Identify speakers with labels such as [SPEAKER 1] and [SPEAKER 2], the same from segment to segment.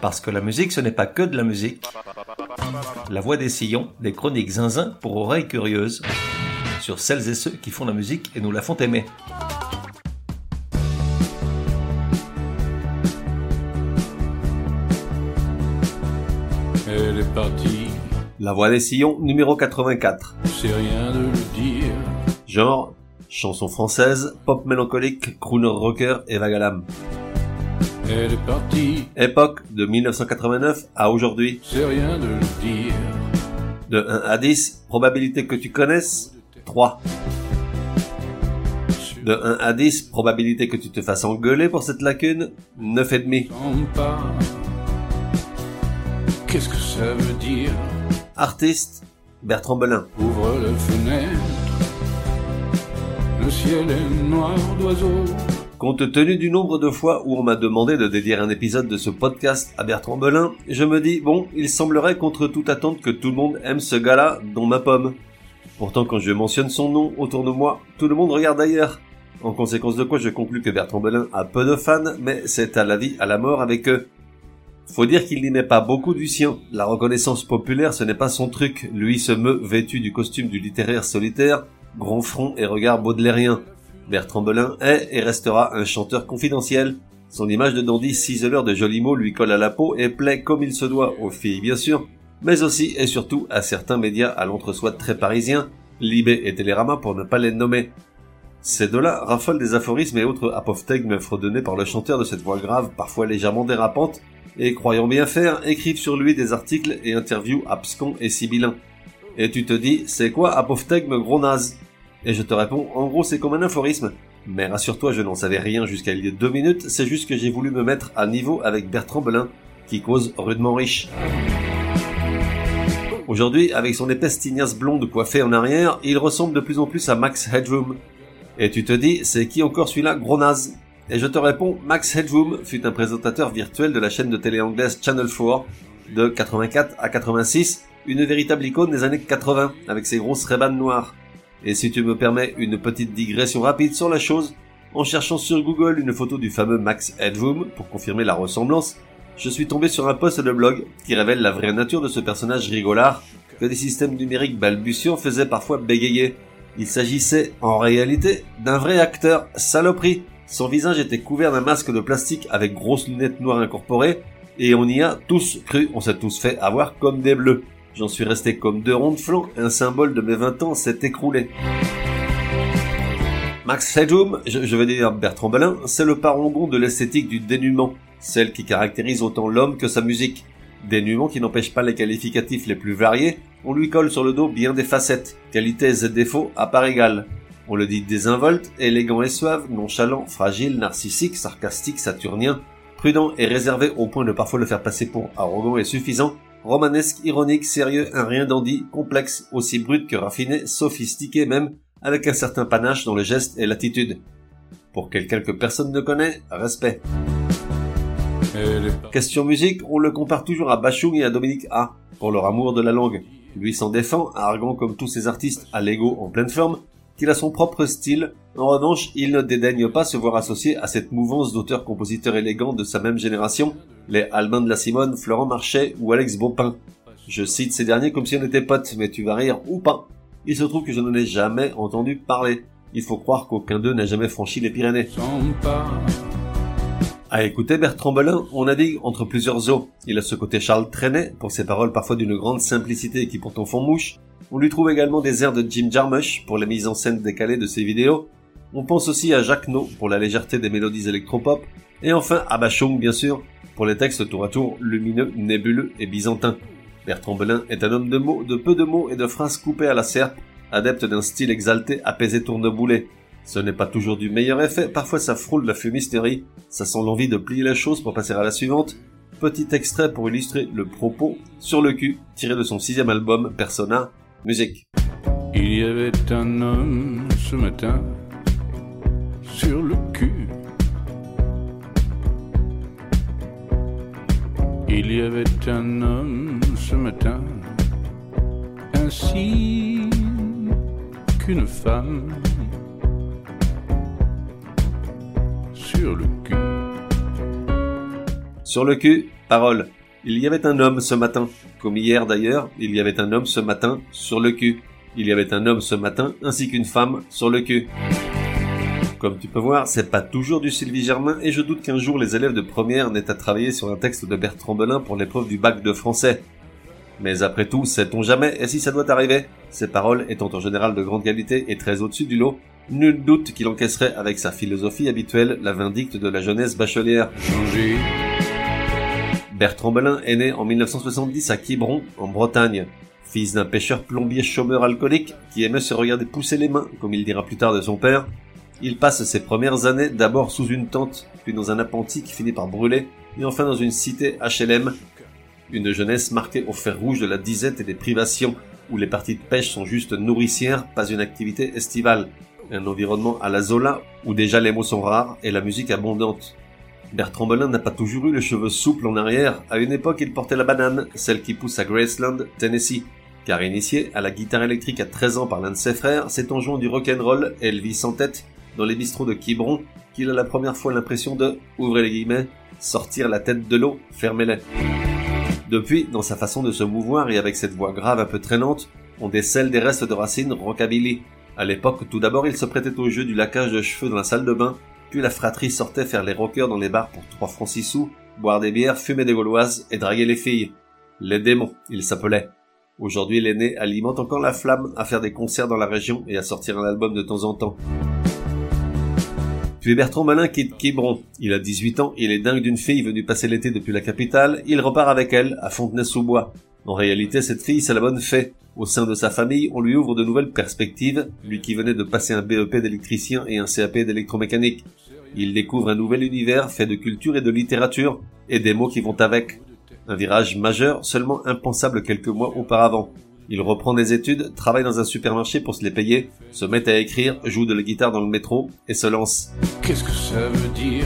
[SPEAKER 1] Parce que la musique, ce n'est pas que de la musique. La voix des sillons, des chroniques zinzin pour oreilles curieuses. Sur celles et ceux qui font la musique et nous la font aimer.
[SPEAKER 2] Elle est partie,
[SPEAKER 1] La voix des sillons, numéro 84.
[SPEAKER 2] c'est rien de le dire.
[SPEAKER 1] Genre, chanson française, pop mélancolique, crooner rocker et vagalam.
[SPEAKER 2] Elle est partie,
[SPEAKER 1] Époque de 1989 à aujourd'hui.
[SPEAKER 2] c'est rien de le dire.
[SPEAKER 1] De 1 à 10, probabilité que tu connaisses 3. De 1 à 10, probabilité que tu te fasses engueuler pour cette lacune 9,5.
[SPEAKER 2] Sens pas. Qu'est-ce que ça veut dire?
[SPEAKER 1] Artiste, Bertrand Belin.
[SPEAKER 2] Ouvre la fenêtre. Le ciel est noir d'oiseaux.
[SPEAKER 1] Compte tenu du nombre de fois où on m'a demandé de dédier un épisode de ce podcast à Bertrand Belin, je me dis, bon, il semblerait contre toute attente que tout le monde aime ce gars-là, dont ma pomme. Pourtant, quand je mentionne son nom autour de moi, tout le monde regarde ailleurs. En conséquence de quoi, je conclus que Bertrand Belin a peu de fans, mais c'est à la vie, à la mort avec eux. Faut dire qu'il n'y met pas beaucoup du sien. La reconnaissance populaire, ce n'est pas son truc. Lui se meut vêtu du costume du littéraire solitaire, grand front et regard baudelairien. Bertrand Belin est et restera un chanteur confidentiel. Son image de dandy ciseleur de jolis mots lui colle à la peau et plaît comme il se doit aux filles bien sûr, mais aussi et surtout à certains médias à l'entre-soi très parisiens, Libé et Télérama pour ne pas les nommer. Ces deux-là raffolent des aphorismes et autres apophthegmes fredonnés par le chanteur de cette voix grave, parfois légèrement dérapante, et croyant bien faire, écrivent sur lui des articles et interviews abscons et sibyllins. Et tu te dis, c'est quoi apophthegme gros naze? Et je te réponds, en gros c'est comme un aphorisme. Mais rassure-toi, je n'en savais rien jusqu'à il y a deux minutes, c'est juste que j'ai voulu me mettre à niveau avec Bertrand Belin, qui cause rudement riche. Aujourd'hui, avec son épaisse tignasse blonde coiffée en arrière, il ressemble de plus en plus à Max Headroom. Et tu te dis, c'est qui encore celui-là, gros naze? Et je te réponds, Max Headroom fut un présentateur virtuel de la chaîne de télé anglaise Channel 4, de 84 à 86, une véritable icône des années 80, avec ses grosses rébanes noires. Et si tu me permets une petite digression rapide sur la chose, en cherchant sur Google une photo du fameux Max Headroom pour confirmer la ressemblance, je suis tombé sur un post de blog qui révèle la vraie nature de ce personnage rigolard que des systèmes numériques balbutiants faisaient parfois bégayer. Il s'agissait, en réalité, d'un vrai acteur saloperie. Son visage était couvert d'un masque de plastique avec grosses lunettes noires incorporées, et on y a tous cru, on s'est tous fait avoir comme des bleus. J'en suis resté comme deux ronds de flanc, un symbole de mes 20 ans s'est écroulé. Max Headroom, je, je vais dire Bertrand Belin, c'est le parangon de l'esthétique du dénuement, celle qui caractérise autant l'homme que sa musique. Dénuement qui n'empêche pas les qualificatifs les plus variés, on lui colle sur le dos bien des facettes, qualités et défauts à part égale. On le dit désinvolte, élégant et suave, nonchalant, fragile, narcissique, sarcastique, saturnien, prudent et réservé au point de parfois le faire passer pour arrogant et suffisant, romanesque, ironique, sérieux, un rien dandy, complexe, aussi brut que raffiné, sophistiqué même, avec un certain panache dans le geste et l'attitude. Pour quelqu'un que personne ne connaît, respect. Question musique, on le compare toujours à Bachung et à Dominique A, pour leur amour de la langue. Lui s'en défend, arguant comme tous ces artistes à l'ego en pleine forme, qu'il a son propre style. En revanche, il ne dédaigne pas se voir associé à cette mouvance d'auteurs-compositeurs élégants de sa même génération, les Albin de la Simone, Florent Marchais ou Alex Baupin. Je cite ces derniers comme si on était potes, mais tu vas rire ou pas. Il se trouve que je n'en ai jamais entendu parler. Il faut croire qu'aucun d'eux n'a jamais franchi les Pyrénées. À écouter Bertrand Belin, on navigue entre plusieurs eaux. Il a ce côté Charles Trenet, pour ses paroles parfois d'une grande simplicité qui pourtant font mouche. On lui trouve également des airs de Jim Jarmusch pour la mise en scène décalée de ses vidéos. On pense aussi à Jacques No pour la légèreté des mélodies électropop. Et enfin à Bachung, bien sûr, pour les textes tour à tour lumineux, nébuleux et byzantins. Bertrand Belin est un homme de mots, de peu de mots et de phrases coupées à la serpe, adepte d'un style exalté, apaisé tourneboulet. Ce n'est pas toujours du meilleur effet, parfois ça frôle la fumisterie, ça sent l'envie de plier la chose pour passer à la suivante. Petit extrait pour illustrer le propos sur le cul, tiré de son sixième album Persona, musique.
[SPEAKER 2] Il y avait un homme ce matin sur le cul. Il y avait un homme ce matin ainsi qu'une femme sur le cul.
[SPEAKER 1] Sur le cul, Parole. Il y avait un homme ce matin. Comme hier d'ailleurs, il y avait un homme ce matin sur le cul. Il y avait un homme ce matin ainsi qu'une femme sur le cul. Comme tu peux voir, c'est pas toujours du Sylvie Germain et je doute qu'un jour les élèves de première n'aient à travailler sur un texte de Bertrand Belin pour l'épreuve du bac de français. Mais après tout, sait-on jamais, et si ça doit arriver? Ces paroles étant en général de grande qualité et très au-dessus du lot, nul doute qu'il encaisserait avec sa philosophie habituelle la vindicte de la jeunesse bachelière. Bertrand Belin est né en 1970 à Quiberon, en Bretagne. Fils d'un pêcheur plombier chômeur alcoolique qui aimait se regarder pousser les mains, comme il dira plus tard de son père, il passe ses premières années d'abord sous une tente, puis dans un appentis qui finit par brûler, et enfin dans une cité HLM une jeunesse marquée au fer rouge de la disette et des privations, où les parties de pêche sont juste nourricières, pas une activité estivale. Un environnement à la Zola, où déjà les mots sont rares et la musique abondante. Bertrand Belin n'a pas toujours eu les cheveux souples en arrière. À une époque, il portait la banane, celle qui pousse à Graceland, Tennessee. Car initié à la guitare électrique à 13 ans par l'un de ses frères, c'est en jouant du rock'n'roll Elvis en tête dans les bistrots de Quiberon qu'il a la première fois l'impression de, ouvrez les guillemets, sortir la tête de l'eau, fermez-les. Depuis, dans sa façon de se mouvoir et avec cette voix grave un peu traînante, on décèle des restes de racines rockabilly. À l'époque, tout d'abord, il se prêtait au jeu du laquage de cheveux dans la salle de bain, puis la fratrie sortait faire les rockers dans les bars pour 3 francs 6 sous, boire des bières, fumer des gauloises et draguer les filles. Les démons, il s'appelait. Aujourd'hui, l'aîné alimente encore la flamme à faire des concerts dans la région et à sortir un album de temps en temps. Puis Bertrand Malin quitte Quiberon. Il a 18 ans, il est dingue d'une fille venue passer l'été depuis la capitale, il repart avec elle à Fontenay-sous-Bois. En réalité, cette fille, c'est la bonne fée. Au sein de sa famille, on lui ouvre de nouvelles perspectives, lui qui venait de passer un BEP d'électricien et un CAP d'électromécanique. Il découvre un nouvel univers fait de culture et de littérature, et des mots qui vont avec. Un virage majeur, seulement impensable quelques mois auparavant. Il reprend des études, travaille dans un supermarché pour se les payer, se met à écrire, joue de la guitare dans le métro et se lance.
[SPEAKER 2] Qu'est-ce que ça veut dire?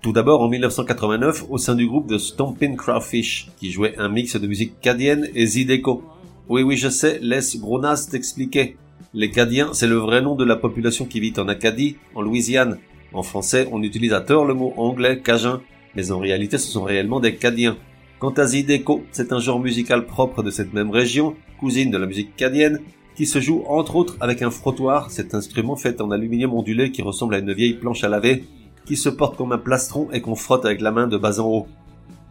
[SPEAKER 1] Tout d'abord en 1989 au sein du groupe de Stompin' Crawfish qui jouait un mix de musique cadienne et Zideco. Oui oui je sais, laisse Gronas t'expliquer. Les Cadiens, c'est le vrai nom de la population qui vit en Acadie, en Louisiane. En français, on utilise à tort le mot anglais cajun, mais en réalité ce sont réellement des Cadiens. Quant à Zideco, c'est un genre musical propre de cette même région, cousine de la musique cadienne, qui se joue entre autres avec un frottoir, cet instrument fait en aluminium ondulé qui ressemble à une vieille planche à laver, qui se porte comme un plastron et qu'on frotte avec la main de bas en haut.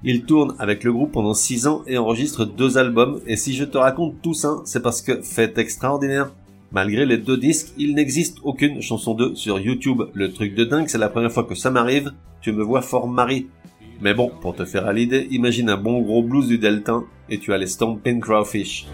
[SPEAKER 1] Il tourne avec le groupe pendant 6 ans et enregistre deux albums, et si je te raconte tout ça, c'est parce que, fait extraordinaire, malgré les deux disques, il n'existe aucune chanson d'eux sur YouTube. Le truc de dingue, c'est la première fois que ça m'arrive, tu me vois fort Marie. Mais bon, pour te faire à l'idée, imagine un bon gros blues du Delta et tu as les Stompin' Crawfish.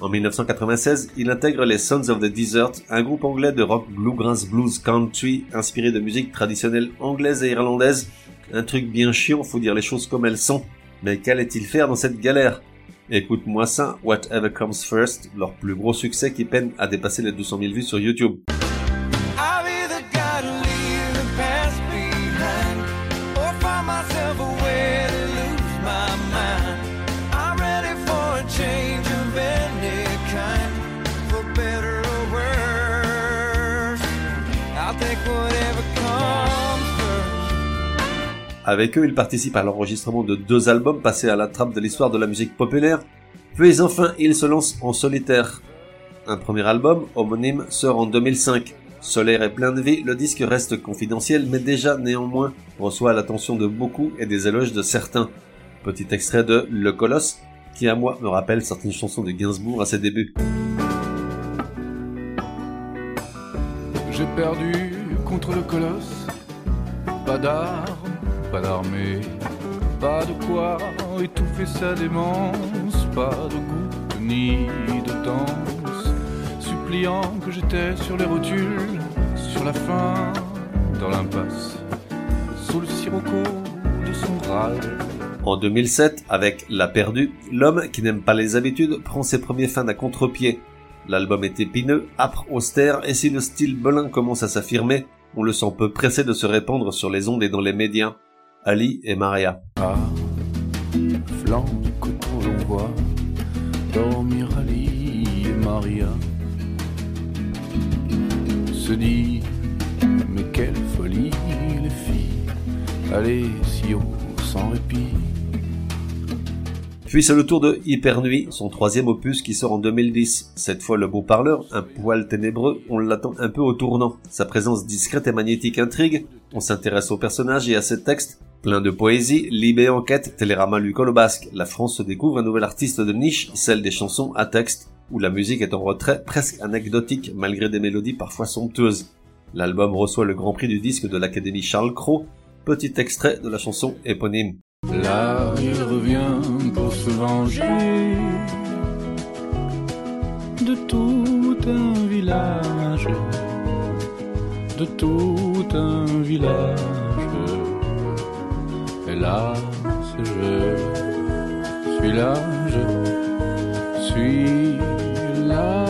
[SPEAKER 1] En 1996, il intègre les Sons of the Desert, un groupe anglais de rock bluegrass blues country inspiré de musique traditionnelle anglaise et irlandaise. Un truc bien chiant, faut dire les choses comme elles sont. Mais qu'allait-il faire dans cette galère? Écoute-moi ça, Whatever Comes First, leur plus gros succès qui peine à dépasser les 200 000 vues sur YouTube. Avec eux, il participe à l'enregistrement de deux albums passés à la trappe de l'histoire de la musique populaire, puis enfin il se lance en solitaire. Un premier album, homonyme, sort en 2005. Solaire et plein de vie, le disque reste confidentiel mais déjà néanmoins reçoit l'attention de beaucoup et des éloges de certains. Petit extrait de Le Colosse, qui à moi me rappelle certaines chansons de Gainsbourg à ses débuts.
[SPEAKER 2] J'ai perdu contre le colosse, pas d'armes, pas de quoi étouffer sa démence, pas de goût ni de danse, suppliant que j'étais sur les rotules, sur la fin, dans l'impasse, sous le sirocco de son râle.
[SPEAKER 1] En 2007, avec La Perdue, l'homme qui n'aime pas les habitudes prend ses premiers fins à contre-pied. L'album est épineux, âpre, austère, et si le style Belin commence à s'affirmer, on le sent peu pressé de se répandre sur les ondes et dans les médias. Ali et Maria.
[SPEAKER 2] Ah, flanc de coton, l'on voit dormir Ali et Maria. Se dit, mais quelle folie les filles, allez si haut, sans répit.
[SPEAKER 1] Puis c'est le tour de Hyper Nuit, son troisième opus qui sort en 2010. Cette fois le beau parleur, un poil ténébreux, on l'attend un peu au tournant. Sa présence discrète et magnétique intrigue, on s'intéresse aux personnages et à ses textes, plein de poésie, Libé enquête, Télérama Lucolo Basque. La France se découvre un nouvel artiste de niche, celle des chansons à texte, où la musique est en retrait presque anecdotique malgré des mélodies parfois somptueuses. L'album reçoit le grand prix du disque de l'Académie Charles Cros, petit extrait de la chanson éponyme.
[SPEAKER 2] Là, il revient pour se venger de tout un village, de tout un village. Là, je suis là, je suis là.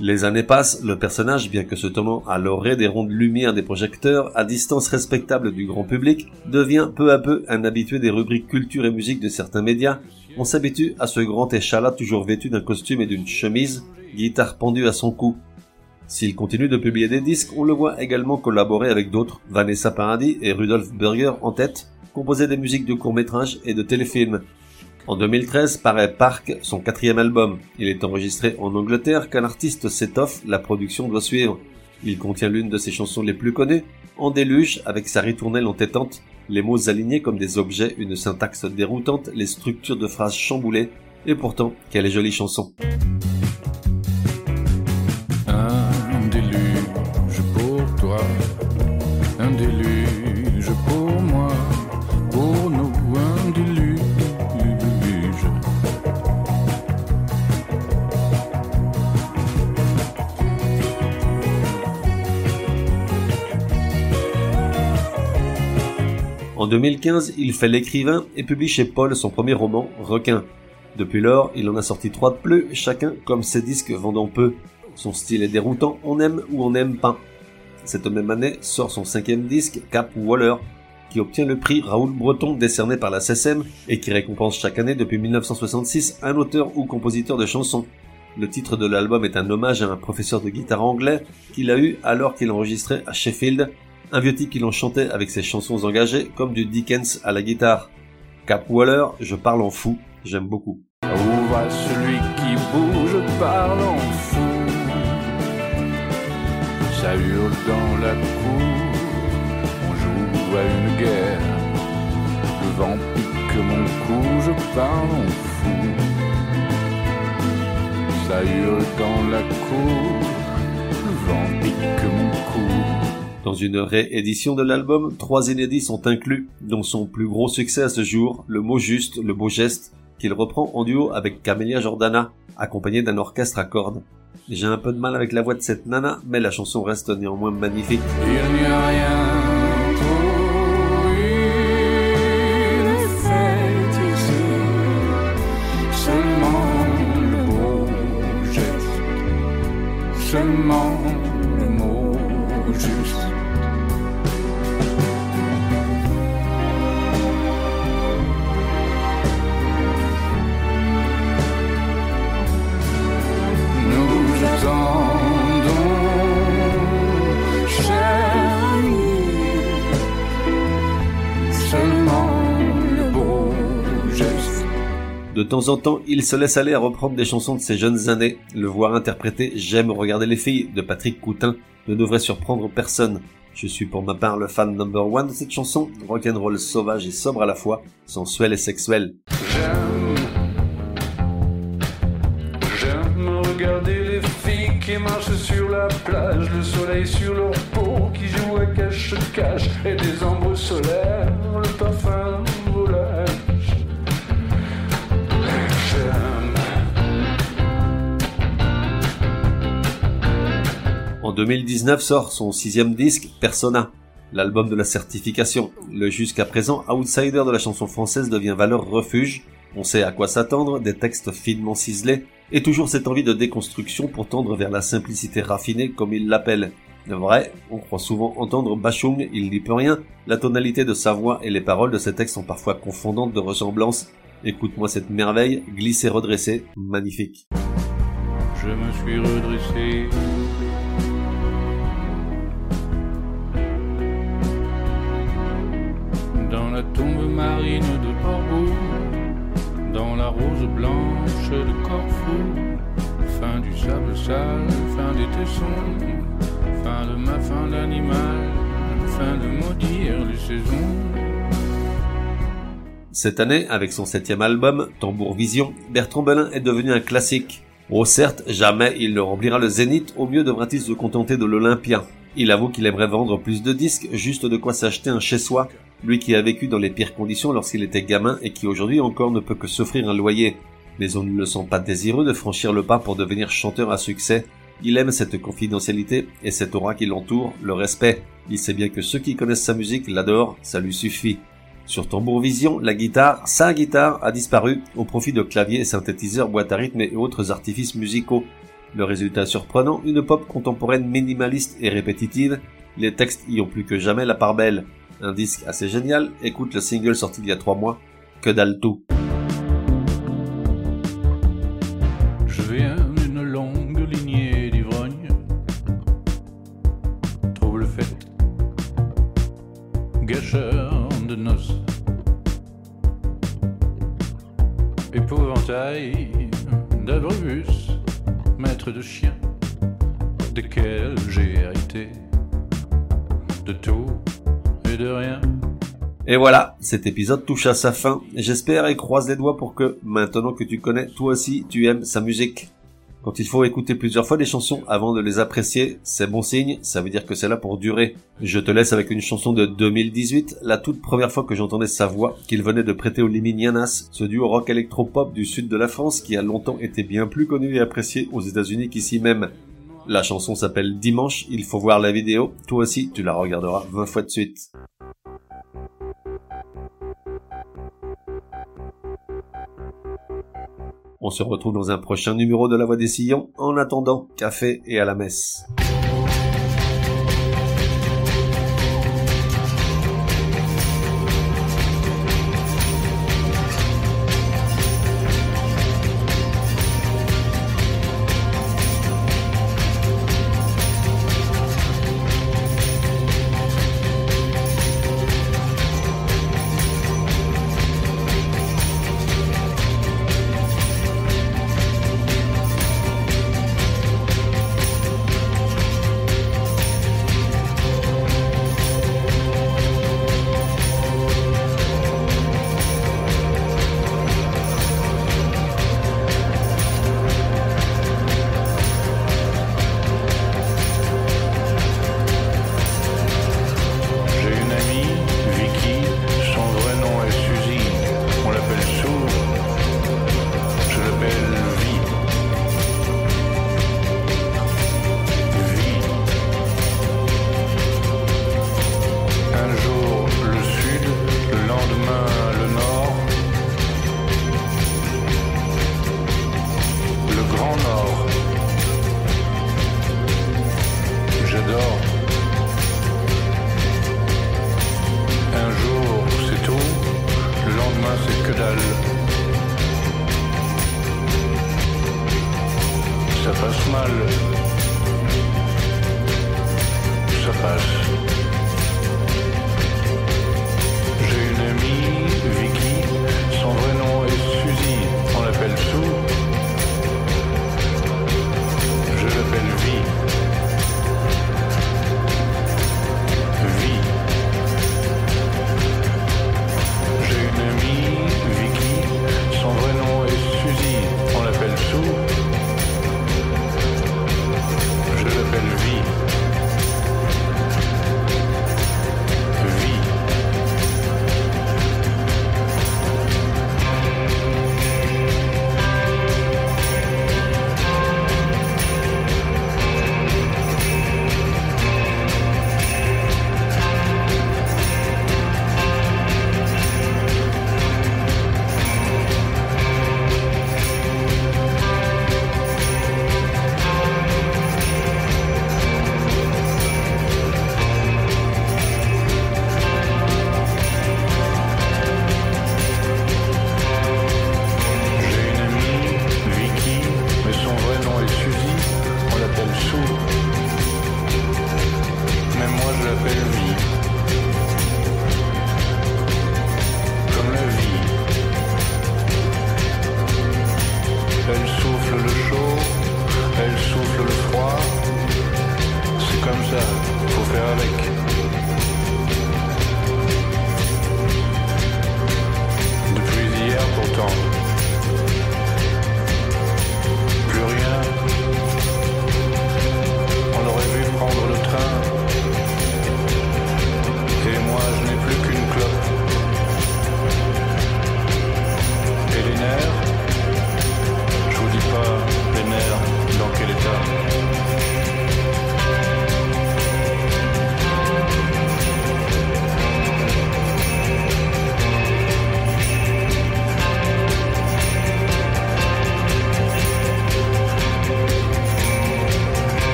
[SPEAKER 1] Les années passent, le personnage, bien que se tenant à l'orée des rondes lumières des projecteurs, à distance respectable du grand public, devient peu à peu un habitué des rubriques culture et musique de certains médias. On s'habitue à ce grand échalas toujours vêtu d'un costume et d'une chemise, guitare pendue à son cou. S'il continue de publier des disques, on le voit également collaborer avec d'autres, Vanessa Paradis et Rudolf Burger en tête, composer des musiques de courts-métrages et de téléfilms. En 2013 paraît Park, son quatrième album. Il est enregistré en Angleterre quand l'artiste s'étoffe, la production doit suivre. Il contient l'une de ses chansons les plus connues, En déluge, avec sa ritournelle entêtante, les mots alignés comme des objets, une syntaxe déroutante, les structures de phrases chamboulées, et pourtant, quelle jolie chanson. 2015, il fait l'écrivain et publie chez Paul son premier roman, Requin. Depuis lors, il en a sorti trois de plus, chacun comme ses disques vendant peu. Son style est déroutant, on aime ou on n'aime pas. Cette même année sort son cinquième disque, Cap Waller, qui obtient le prix Raoul Breton décerné par la SSM et qui récompense chaque année depuis 1966 un auteur ou compositeur de chansons. Le titre de l'album est un hommage à un professeur de guitare anglais qu'il a eu alors qu'il enregistrait à Sheffield, un vieux type qu'il en chantait avec ses chansons engagées comme du Dickens à la guitare. Cap Waller, je parle en fou, j'aime beaucoup.
[SPEAKER 2] Où va celui qui bouge parle en fou Ça hurle dans la cour, on joue à une guerre. Le vent pique mon cou, je parle en fou. Ça hurle dans la cour,
[SPEAKER 1] Dans une réédition de l'album, trois inédits sont inclus, dont son plus gros succès à ce jour, Le mot juste, le beau geste, qu'il reprend en duo avec Camélia Jordana, accompagné d'un orchestre à cordes. J'ai un peu de mal avec la voix de cette nana, mais la chanson reste néanmoins magnifique. Temps en temps, il se laisse aller à reprendre des chansons de ses jeunes années. Le voir interpréter J'aime regarder les filles de Patrick Coutin ne devrait surprendre personne. Je suis pour ma part le fan number one de cette chanson, rock'n'roll sauvage et sobre à la fois, sensuel et sexuel.
[SPEAKER 2] J'aime, j'aime regarder les filles qui marchent sur la plage, le soleil sur leur peau, qui jouent à cache-cache, et des ombres solaires, le parfum
[SPEAKER 1] En 2019 sort son sixième disque, Persona, l'album de la certification. Le jusqu'à présent outsider de la chanson française devient valeur refuge. On sait à quoi s'attendre, des textes finement ciselés, et toujours cette envie de déconstruction pour tendre vers la simplicité raffinée comme il l'appelle. De vrai, on croit souvent entendre Bachung, il n'y peut rien, la tonalité de sa voix et les paroles de ses textes sont parfois confondantes de ressemblance. Écoute-moi cette merveille, glissée redressée, magnifique.
[SPEAKER 2] je me suis redressé. Marine de dans la rose blanche de fin du sable sale, fin des fin de ma fin d'animal, fin de maudire les saisons.
[SPEAKER 1] Cette année, avec son septième album, Tambour Vision, Bertrand Belin est devenu un classique. Oh certes, jamais il ne remplira le Zénith, au mieux devra-t-il se contenter de l'Olympia. Il avoue qu'il aimerait vendre plus de disques, juste de quoi s'acheter un chez-soi, lui qui a vécu dans les pires conditions lorsqu'il était gamin et qui aujourd'hui encore ne peut que s'offrir un loyer. Mais on ne le sent pas désireux de franchir le pas pour devenir chanteur à succès. Il aime cette confidentialité et cette aura qui l'entoure, le respect. Il sait bien que ceux qui connaissent sa musique l'adorent, ça lui suffit. Sur Tambour Vision, la guitare, sa guitare, a disparu au profit de claviers, synthétiseurs, boîtes à rythme et autres artifices musicaux. Le résultat surprenant, une pop contemporaine minimaliste et répétitive. Les textes y ont plus que jamais la part belle. Un disque assez génial, écoute le single sorti il y a trois mois, Que dalle tout.
[SPEAKER 2] Je viens d'une longue lignée d'ivrognes, trouble fête, gâcheur de noces, épouvantail d'abribus, maître de chiens, desquels j'ai hérité de tout
[SPEAKER 1] et voilà, cet épisode touche à sa fin. J'espère et croise les doigts pour que, maintenant que tu connais, toi aussi, tu aimes sa musique. Quand il faut écouter plusieurs fois des chansons avant de les apprécier, c'est bon signe, ça veut dire que c'est là pour durer. Je te laisse avec une chanson de 2018, la toute première fois que j'entendais sa voix, qu'il venait de prêter au Liminianas, ce duo rock électropop du sud de la France qui a longtemps été bien plus connu et apprécié aux États-Unis qu'ici même. La chanson s'appelle Dimanche, il faut voir la vidéo, toi aussi tu la regarderas 20 fois de suite. On se retrouve dans un prochain numéro de La Voix des Sillons. En attendant, café et à la messe.